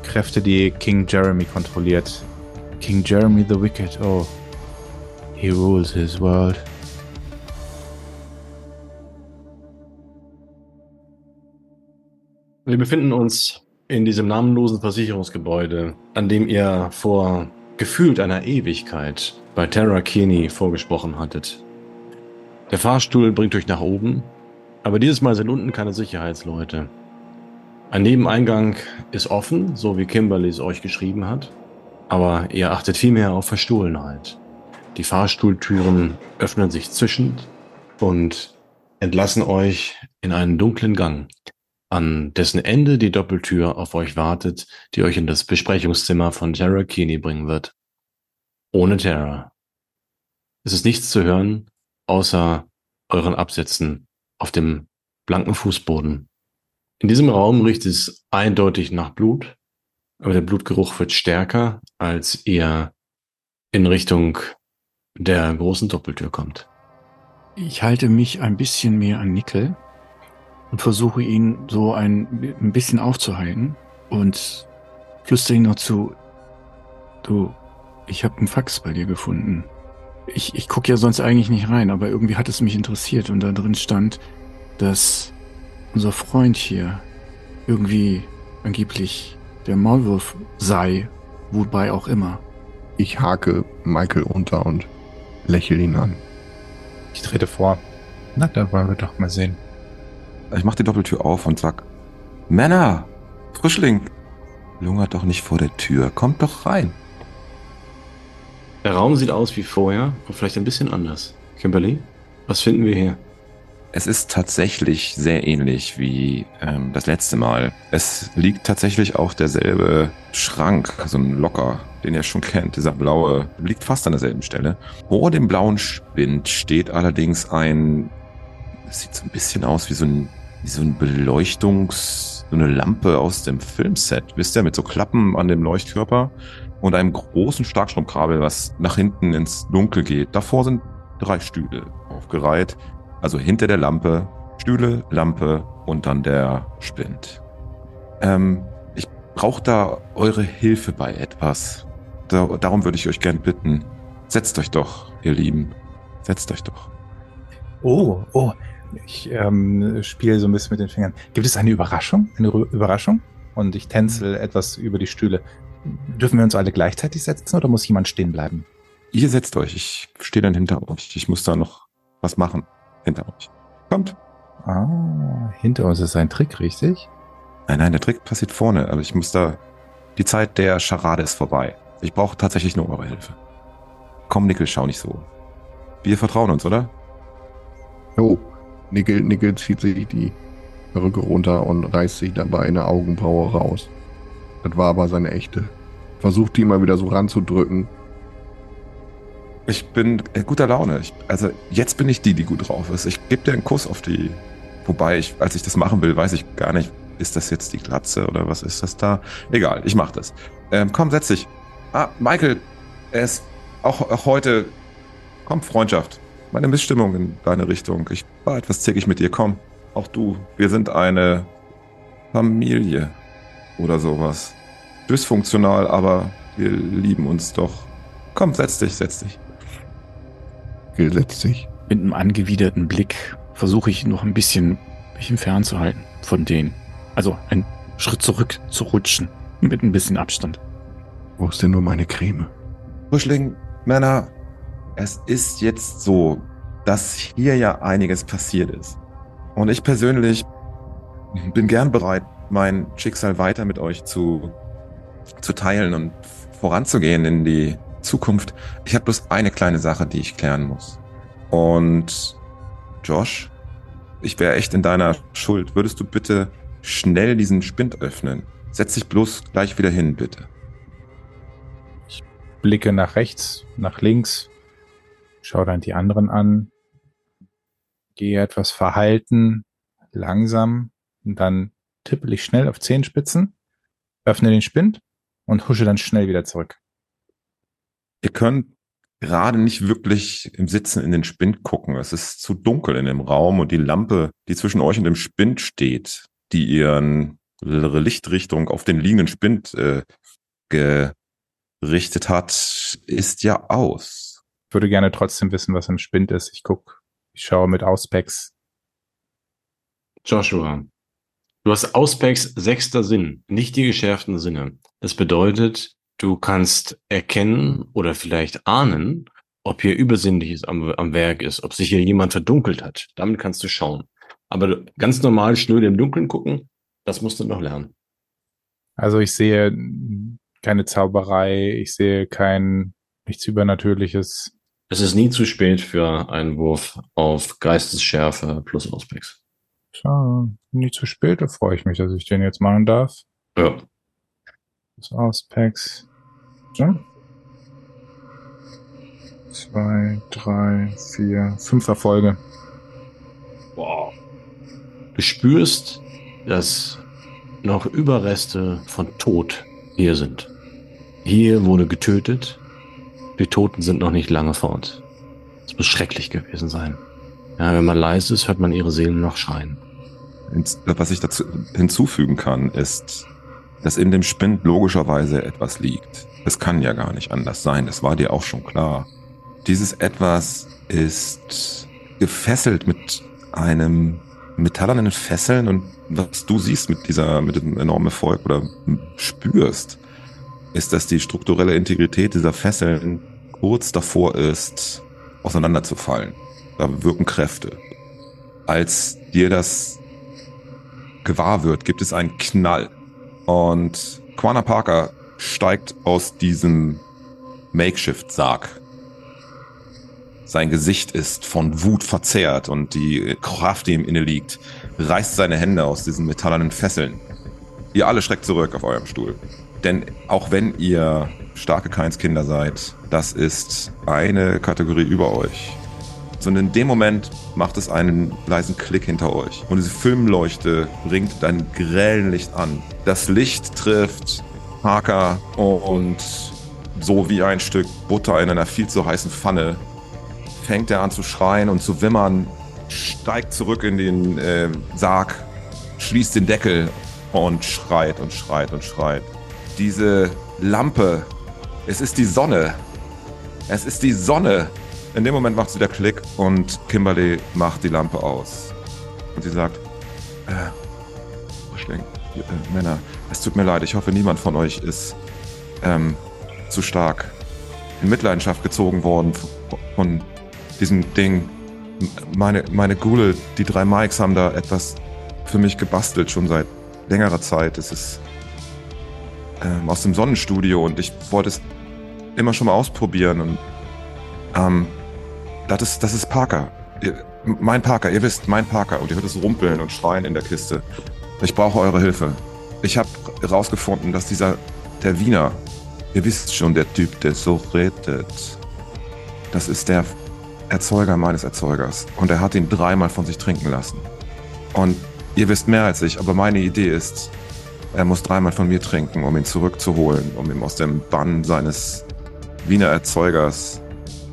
Kräfte, die King Jeremy kontrolliert. King Jeremy the Wicked, oh. He rules his world. Wir befinden uns in diesem namenlosen Versicherungsgebäude, an dem ihr vor gefühlt einer Ewigkeit bei Tara Keeney vorgesprochen hattet. Der Fahrstuhl bringt euch nach oben, aber dieses Mal sind unten keine Sicherheitsleute. Ein Nebeneingang ist offen, so wie Kimberly es euch geschrieben hat, aber ihr achtet vielmehr auf Verstohlenheit. Die Fahrstuhltüren öffnen sich zischend und entlassen euch in einen dunklen Gang, an dessen Ende die Doppeltür auf euch wartet, die euch in das Besprechungszimmer von Tara Keeney bringen wird. Ohne Tara. Es ist nichts zu hören, außer euren Absätzen auf dem blanken Fußboden. In diesem Raum riecht es eindeutig nach Blut, aber der Blutgeruch wird stärker, als ihr in Richtung der großen Doppeltür kommt. Ich halte mich ein bisschen mehr an Nickel und versuche ihn so ein, ein bisschen aufzuhalten und flüstere ihn noch zu. Du, ich habe einen Fax bei dir gefunden. Ich, ich gucke ja sonst eigentlich nicht rein, aber irgendwie hat es mich interessiert und da drin stand, dass unser Freund hier irgendwie angeblich der Maulwurf sei, wobei auch immer. Ich hake Michael unter und lächle ihn an. Ich trete vor. Na, dann wollen wir doch mal sehen. Ich mach die Doppeltür auf und sag, Männer, Frischling, lungert doch nicht vor der Tür, kommt doch rein. Der Raum sieht aus wie vorher und vielleicht ein bisschen anders. Kimberly, was finden wir hier? Es ist tatsächlich sehr ähnlich wie ähm, das letzte Mal. Es liegt tatsächlich auch derselbe Schrank, so ein Locker, den ihr schon kennt, dieser blaue, liegt fast an derselben Stelle. Vor dem blauen Spind steht allerdings ein, es sieht so ein bisschen aus wie so ein, wie so ein Beleuchtungs, so eine Lampe aus dem Filmset, wisst ihr, mit so Klappen an dem Leuchtkörper und einem großen Starkstromkabel, was nach hinten ins Dunkel geht. Davor sind drei Stühle aufgereiht, also hinter der Lampe, Stühle, Lampe und dann der Spind. Ähm, ich brauche da eure Hilfe bei etwas. Da, darum würde ich euch gern bitten. Setzt euch doch, ihr Lieben. Setzt euch doch. Oh, oh. Ich ähm, spiele so ein bisschen mit den Fingern. Gibt es eine Überraschung? Eine Ru- Überraschung? Und ich tänzel etwas über die Stühle. Dürfen wir uns alle gleichzeitig setzen oder muss jemand stehen bleiben? Ihr setzt euch. Ich stehe dann hinter euch. Ich muss da noch was machen. Hinter euch. Kommt. Ah, hinter uns ist ein Trick, richtig? Nein, nein, der Trick passiert vorne. Aber ich muss da. Die Zeit der Scharade ist vorbei. Ich brauche tatsächlich nur eure Hilfe. Komm, Nickel, schau nicht so. Wir vertrauen uns, oder? Oh, Nickel, Nickel zieht sich die Perücke runter und reißt sich dabei eine Augenbraue raus. Das war aber seine echte. Versucht die mal wieder so ranzudrücken. Ich bin in guter Laune. Ich, also jetzt bin ich die, die gut drauf ist. Ich gebe dir einen Kuss auf die. Wobei, ich, als ich das machen will, weiß ich gar nicht, ist das jetzt die Glatze oder was ist das da? Egal, ich mach das. Ähm, komm, setz dich. Ah, Michael, er ist auch, auch heute. Komm, Freundschaft. Meine Missstimmung in deine Richtung. Ich war etwas zickig mit dir. Komm, auch du. Wir sind eine Familie oder sowas. Dysfunktional, aber wir lieben uns doch. Komm, setz dich, setz dich. Nickel setzt sich. Mit einem angewiderten Blick versuche ich noch ein bisschen mich fernzuhalten von denen. Also einen Schritt zurück zu rutschen. Mit ein bisschen Abstand. Wo ist denn nur meine Creme? Frischling, Männer, es ist jetzt so, dass hier ja einiges passiert ist. Und ich persönlich bin gern bereit, mein Schicksal weiter mit euch zu, zu teilen und voranzugehen in die Zukunft. Ich habe bloß eine kleine Sache, die ich klären muss. Und Josh, ich wäre echt in deiner Schuld. Würdest du bitte schnell diesen Spind öffnen? Setz dich bloß gleich wieder hin, bitte. Blicke nach rechts, nach links, schau dann die anderen an, gehe etwas verhalten, langsam, und dann tippel ich schnell auf Zehenspitzen, öffne den Spind und husche dann schnell wieder zurück. Ihr könnt gerade nicht wirklich im Sitzen in den Spind gucken. Es ist zu dunkel in dem Raum und die Lampe, die zwischen euch und dem Spind steht, die ihren ihre Lichtrichtung auf den liegenden Spind äh, gerichtet hat, ist ja aus. Ich würde gerne trotzdem wissen, was im Spind ist. Ich guck, ich schaue mit Auspex. Joshua, du hast Auspex sechster Sinn, nicht die geschärften Sinne. Das bedeutet, du kannst erkennen oder vielleicht ahnen, ob hier Übersinnliches am, am Werk ist, ob sich hier jemand verdunkelt hat. Damit kannst du schauen. Aber ganz normal schnöde im Dunkeln gucken, das musst du noch lernen. Also ich sehe keine Zauberei, ich sehe kein nichts Übernatürliches. Es ist nie zu spät für einen Wurf auf Geistesschärfe plus Auspex. Schau, nicht zu spät, da freue ich mich, dass ich den jetzt machen darf. Ja. Das Auspacks. So. Zwei, drei, vier, fünf Erfolge. Wow. Du spürst, dass noch Überreste von Tod hier sind. Hier wurde getötet. Die Toten sind noch nicht lange fort. Es muss schrecklich gewesen sein. Ja, wenn man leise ist, hört man ihre Seelen noch schreien. Was ich dazu hinzufügen kann, ist, dass in dem Spind logischerweise etwas liegt. Es kann ja gar nicht anders sein, das war dir auch schon klar. Dieses etwas ist gefesselt mit einem metallernen Fesseln und was du siehst mit dieser, mit dem enormen Erfolg oder spürst, ist, dass die strukturelle Integrität dieser Fesseln kurz davor ist, auseinanderzufallen. Da wirken Kräfte. als dir das gewahr wird, gibt es einen Knall. Und Quana Parker steigt aus diesem Makeshift-Sarg. Sein Gesicht ist von Wut verzerrt und die Kraft, die ihm inne liegt, reißt seine Hände aus diesen metallenen Fesseln. Ihr alle schreckt zurück auf eurem Stuhl. Denn auch wenn ihr starke Keinskinder seid, das ist eine Kategorie über euch. Und in dem Moment macht es einen leisen Klick hinter euch. Und diese Filmleuchte bringt ein grellen Licht an. Das Licht trifft Parker und so wie ein Stück Butter in einer viel zu heißen Pfanne fängt er an zu schreien und zu wimmern, steigt zurück in den äh, Sarg, schließt den Deckel und schreit und schreit und schreit. Diese Lampe, es ist die Sonne. Es ist die Sonne. In dem Moment macht sie der Klick und Kimberly macht die Lampe aus. Und sie sagt, äh, Buschling, äh, Männer, es tut mir leid, ich hoffe, niemand von euch ist ähm, zu stark in Mitleidenschaft gezogen worden von diesem Ding. Meine, meine Gule, die drei Mikes haben da etwas für mich gebastelt, schon seit längerer Zeit. Es ist ähm, aus dem Sonnenstudio und ich wollte es immer schon mal ausprobieren. Und ähm, das ist, das ist Parker. Ihr, mein Parker, ihr wisst, mein Parker. Und ihr hört es rumpeln und schreien in der Kiste. Ich brauche eure Hilfe. Ich habe herausgefunden, dass dieser, der Wiener, ihr wisst schon, der Typ, der so redet, das ist der Erzeuger meines Erzeugers. Und er hat ihn dreimal von sich trinken lassen. Und ihr wisst mehr als ich, aber meine Idee ist, er muss dreimal von mir trinken, um ihn zurückzuholen, um ihn aus dem Bann seines Wiener Erzeugers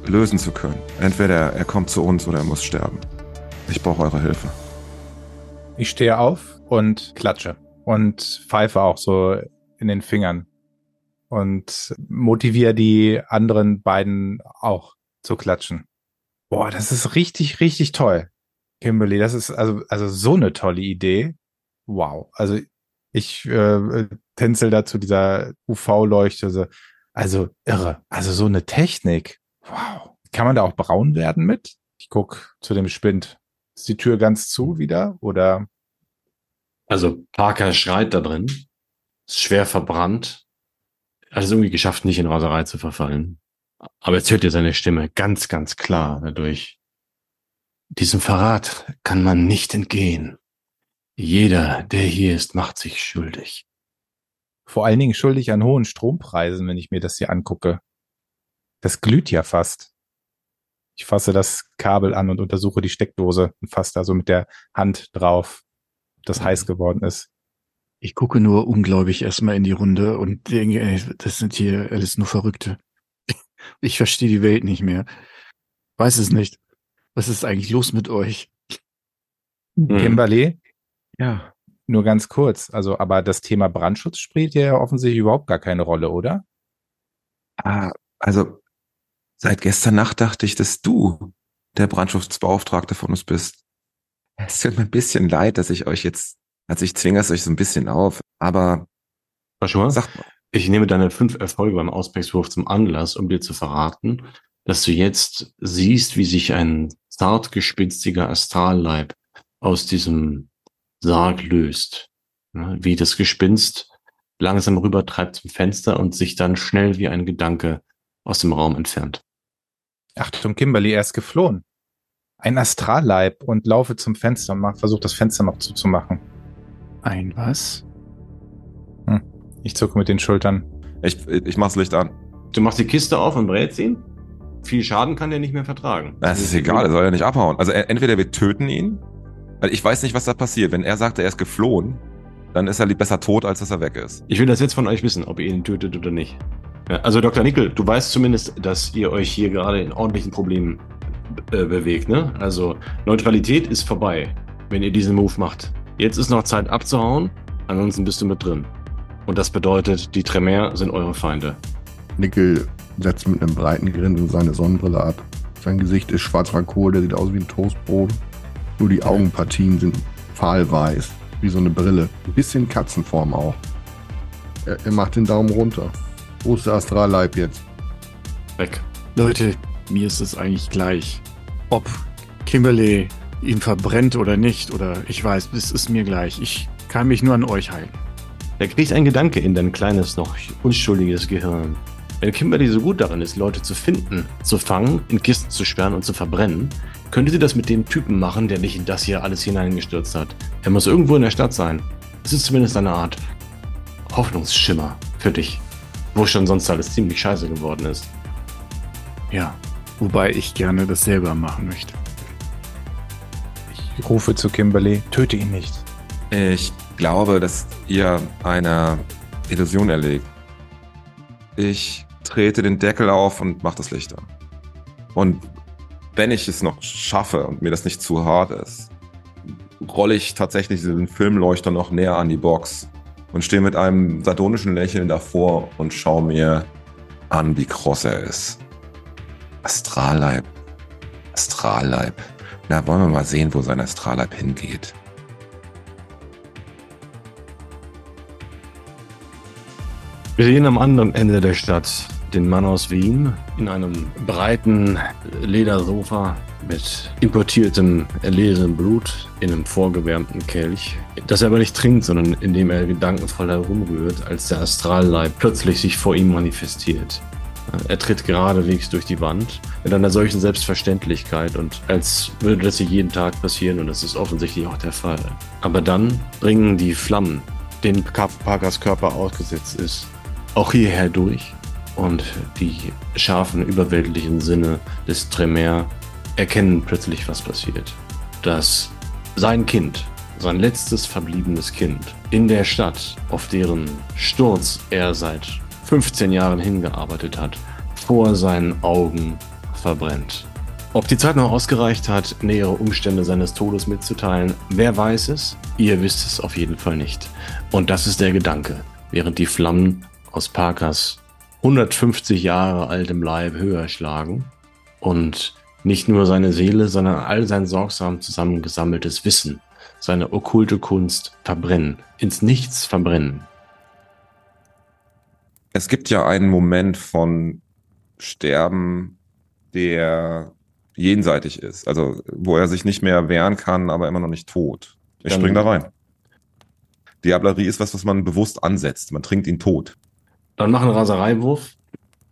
lösen zu können. Entweder er kommt zu uns oder er muss sterben. Ich brauche eure Hilfe. Ich stehe auf und klatsche und pfeife auch so in den Fingern und motiviere die anderen beiden auch zu klatschen. Boah, das ist richtig, richtig toll. Kimberly, das ist also, also so eine tolle Idee. Wow. Also ich äh, tänzel da zu dieser UV-Leuchte. Also irre. Also so eine Technik. Wow. Kann man da auch braun werden mit? Ich guck zu dem Spind. Ist die Tür ganz zu wieder oder? Also Parker schreit da drin. Ist schwer verbrannt. Es irgendwie geschafft, nicht in Raserei zu verfallen. Aber jetzt hört ihr seine Stimme ganz, ganz klar dadurch. Diesem Verrat kann man nicht entgehen. Jeder, der hier ist, macht sich schuldig. Vor allen Dingen schuldig an hohen Strompreisen, wenn ich mir das hier angucke. Das glüht ja fast. Ich fasse das Kabel an und untersuche die Steckdose und fasse da so mit der Hand drauf, ob das heiß geworden ist. Ich gucke nur ungläubig erstmal in die Runde und denke, ey, das sind hier alles nur Verrückte. Ich verstehe die Welt nicht mehr. Weiß es nicht. Was ist eigentlich los mit euch? Mhm. Kimberly, Ja. nur ganz kurz. Also, aber das Thema Brandschutz spielt ja offensichtlich überhaupt gar keine Rolle, oder? Ah, also seit gestern Nacht dachte ich, dass du der Brandschutzbeauftragte von uns bist. Es tut mir ein bisschen leid, dass ich euch jetzt, also ich zwinge es euch so ein bisschen auf, aber Joshua, mal, ich nehme deine fünf Erfolge beim Ausblickswurf zum Anlass, um dir zu verraten, dass du jetzt siehst, wie sich ein zart Astralleib aus diesem Sarg löst. Wie das Gespinst langsam rübertreibt zum Fenster und sich dann schnell wie ein Gedanke aus dem Raum entfernt. Achtung, Kimberly, er ist geflohen. Ein Astralleib und laufe zum Fenster und mach, versuch das Fenster noch zuzumachen. Ein was? Ich zucke mit den Schultern. ich, ich mach's Licht an. Du machst die Kiste auf und brätst ihn? Viel Schaden kann der nicht mehr vertragen. Das ist egal, er soll ja nicht abhauen. Also entweder wir töten ihn, weil ich weiß nicht, was da passiert. Wenn er sagt, er ist geflohen, dann ist er lieber besser tot, als dass er weg ist. Ich will das jetzt von euch wissen, ob ihr ihn tötet oder nicht. Ja, also Dr. Nickel, du weißt zumindest, dass ihr euch hier gerade in ordentlichen Problemen äh, bewegt, ne? Also Neutralität ist vorbei, wenn ihr diesen Move macht. Jetzt ist noch Zeit abzuhauen, ansonsten bist du mit drin. Und das bedeutet, die Tremere sind eure Feinde. Nickel setzt mit einem breiten Grinsen seine Sonnenbrille ab. Sein Gesicht ist schwarzer Kohl, der sieht aus wie ein Toastbrot. Nur die Augenpartien sind fahlweiß, wie so eine Brille. Ein bisschen Katzenform auch. Er, er macht den Daumen runter. Wo ist der Astralleib jetzt? Weg. Leute, mir ist es eigentlich gleich. Ob Kimberly ihn verbrennt oder nicht, oder ich weiß, es ist mir gleich. Ich kann mich nur an euch halten. Da kriegt ein Gedanke in dein kleines, noch unschuldiges Gehirn. Wenn Kimberly so gut darin ist, Leute zu finden, zu fangen, in Kisten zu sperren und zu verbrennen, könnte sie das mit dem Typen machen, der dich in das hier alles hineingestürzt hat. Er muss irgendwo in der Stadt sein. Es ist zumindest eine Art Hoffnungsschimmer für dich, wo schon sonst alles ziemlich scheiße geworden ist. Ja, wobei ich gerne das selber machen möchte. Ich rufe zu Kimberly, töte ihn nicht. Ich glaube, dass ihr eine Illusion erlegt. Ich trete den Deckel auf und mache das Licht an. Und wenn ich es noch schaffe und mir das nicht zu hart ist, rolle ich tatsächlich diesen Filmleuchter noch näher an die Box und stehe mit einem sardonischen Lächeln davor und schaue mir an, wie kross er ist. Astralleib. Astralleib. Na, wollen wir mal sehen, wo sein Astralleib hingeht. Wir sehen am anderen Ende der Stadt den Mann aus Wien in einem breiten Ledersofa mit importiertem erlesenem Blut in einem vorgewärmten Kelch, das er aber nicht trinkt, sondern indem er gedankenvoll herumrührt, als der Astralleib plötzlich sich vor ihm manifestiert. Er tritt geradewegs durch die Wand mit einer solchen Selbstverständlichkeit und als würde das hier jeden Tag passieren und das ist offensichtlich auch der Fall. Aber dann bringen die Flammen, denen Parkers Körper ausgesetzt ist, auch hierher durch und die scharfen, überweltlichen Sinne des Tremere erkennen plötzlich, was passiert. Dass sein Kind, sein letztes verbliebenes Kind, in der Stadt, auf deren Sturz er seit 15 Jahren hingearbeitet hat, vor seinen Augen verbrennt. Ob die Zeit noch ausgereicht hat, nähere Umstände seines Todes mitzuteilen, wer weiß es? Ihr wisst es auf jeden Fall nicht. Und das ist der Gedanke, während die Flammen aus Parkers 150 Jahre altem Leib höher schlagen und nicht nur seine Seele, sondern all sein sorgsam zusammengesammeltes Wissen, seine okkulte Kunst verbrennen, ins Nichts verbrennen. Es gibt ja einen Moment von Sterben, der jenseitig ist, also wo er sich nicht mehr wehren kann, aber immer noch nicht tot. Ich Dann- spring da rein. Diablerie ist was, was man bewusst ansetzt. Man trinkt ihn tot. Dann mach einen Rasereiwurf,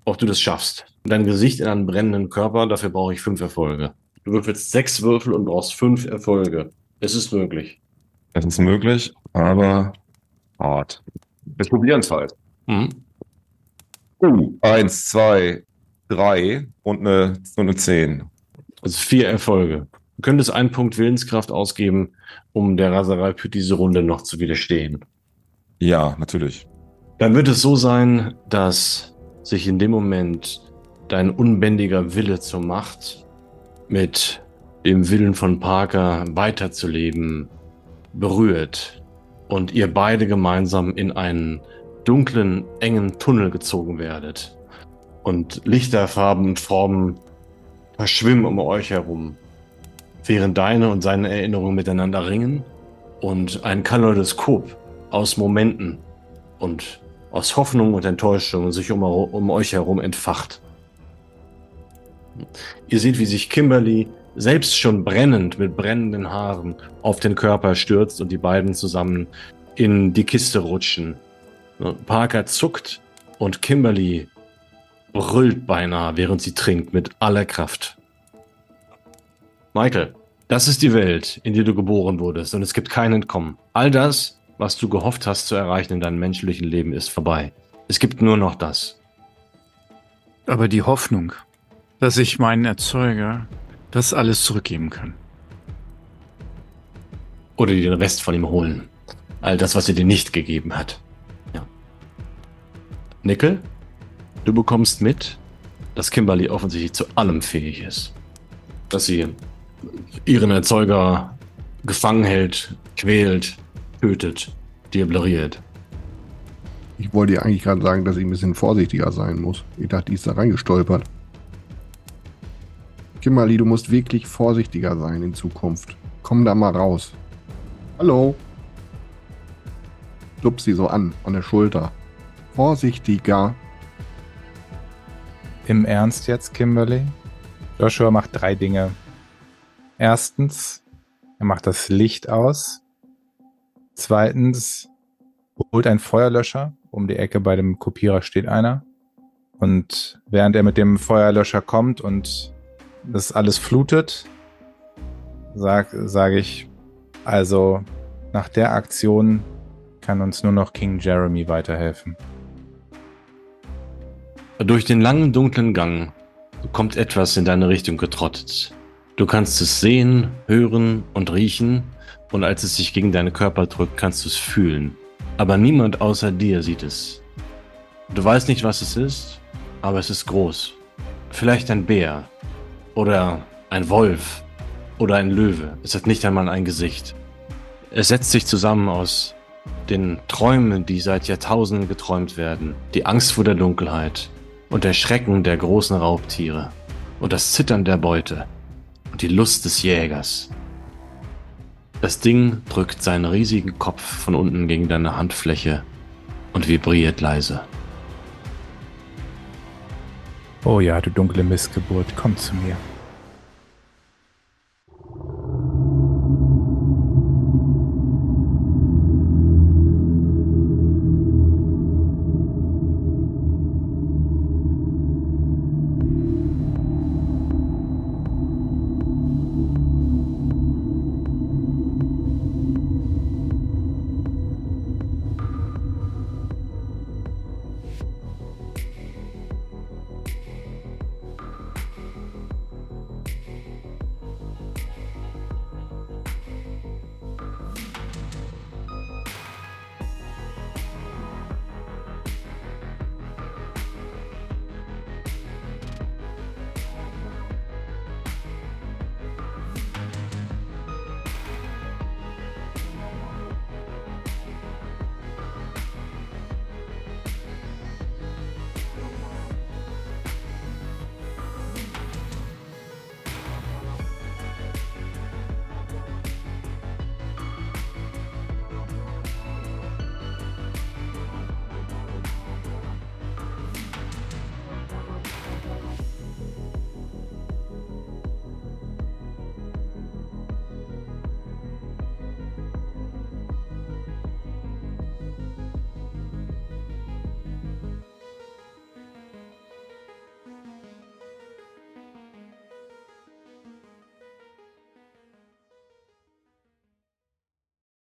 ob du das schaffst. Dein Gesicht in einen brennenden Körper, dafür brauche ich fünf Erfolge. Du würfelst sechs Würfel und brauchst fünf Erfolge. Es ist möglich. Es ist möglich, aber hart. Wir probieren es halt. Mhm. Uh, eins, zwei, drei und eine, und eine zehn. Also vier Erfolge. Du könntest einen Punkt Willenskraft ausgeben, um der Raserei für diese Runde noch zu widerstehen. Ja, natürlich. Dann wird es so sein, dass sich in dem Moment dein unbändiger Wille zur Macht mit dem Willen von Parker weiterzuleben berührt und ihr beide gemeinsam in einen dunklen, engen Tunnel gezogen werdet. Und Lichterfarben und Formen verschwimmen um euch herum, während deine und seine Erinnerungen miteinander ringen und ein Kaleidoskop aus Momenten und aus Hoffnung und Enttäuschung sich um, um euch herum entfacht. Ihr seht, wie sich Kimberly selbst schon brennend mit brennenden Haaren auf den Körper stürzt und die beiden zusammen in die Kiste rutschen. Parker zuckt und Kimberly brüllt beinahe, während sie trinkt mit aller Kraft. Michael, das ist die Welt, in der du geboren wurdest und es gibt kein Entkommen. All das, was du gehofft hast zu erreichen in deinem menschlichen Leben, ist vorbei. Es gibt nur noch das. Aber die Hoffnung, dass ich meinen Erzeuger das alles zurückgeben kann. Oder dir den Rest von ihm holen. All das, was er dir nicht gegeben hat. Ja. Nickel, du bekommst mit, dass Kimberly offensichtlich zu allem fähig ist. Dass sie ihren Erzeuger gefangen hält, quält, tötet, diableriert. Ich wollte dir eigentlich gerade sagen, dass ich ein bisschen vorsichtiger sein muss. Ich dachte, die ist da reingestolpert. Kimberly, du musst wirklich vorsichtiger sein in Zukunft. Komm da mal raus. Hallo? Klopf sie so an, an der Schulter. Vorsichtiger. Im Ernst jetzt, Kimberly? Joshua macht drei Dinge. Erstens, Er macht das Licht aus. Zweitens holt ein Feuerlöscher. Um die Ecke bei dem Kopierer steht einer. Und während er mit dem Feuerlöscher kommt und das alles flutet, sage sag ich, also nach der Aktion kann uns nur noch King Jeremy weiterhelfen. Durch den langen dunklen Gang kommt etwas in deine Richtung getrottet. Du kannst es sehen, hören und riechen, und als es sich gegen deinen Körper drückt, kannst du es fühlen. Aber niemand außer dir sieht es. Du weißt nicht, was es ist, aber es ist groß. Vielleicht ein Bär oder ein Wolf oder ein Löwe. Es hat nicht einmal ein Gesicht. Es setzt sich zusammen aus den Träumen, die seit Jahrtausenden geträumt werden, die Angst vor der Dunkelheit und der Schrecken der großen Raubtiere und das Zittern der Beute und die Lust des Jägers. Das Ding drückt seinen riesigen Kopf von unten gegen deine Handfläche und vibriert leise. Oh ja, du dunkle Missgeburt, komm zu mir.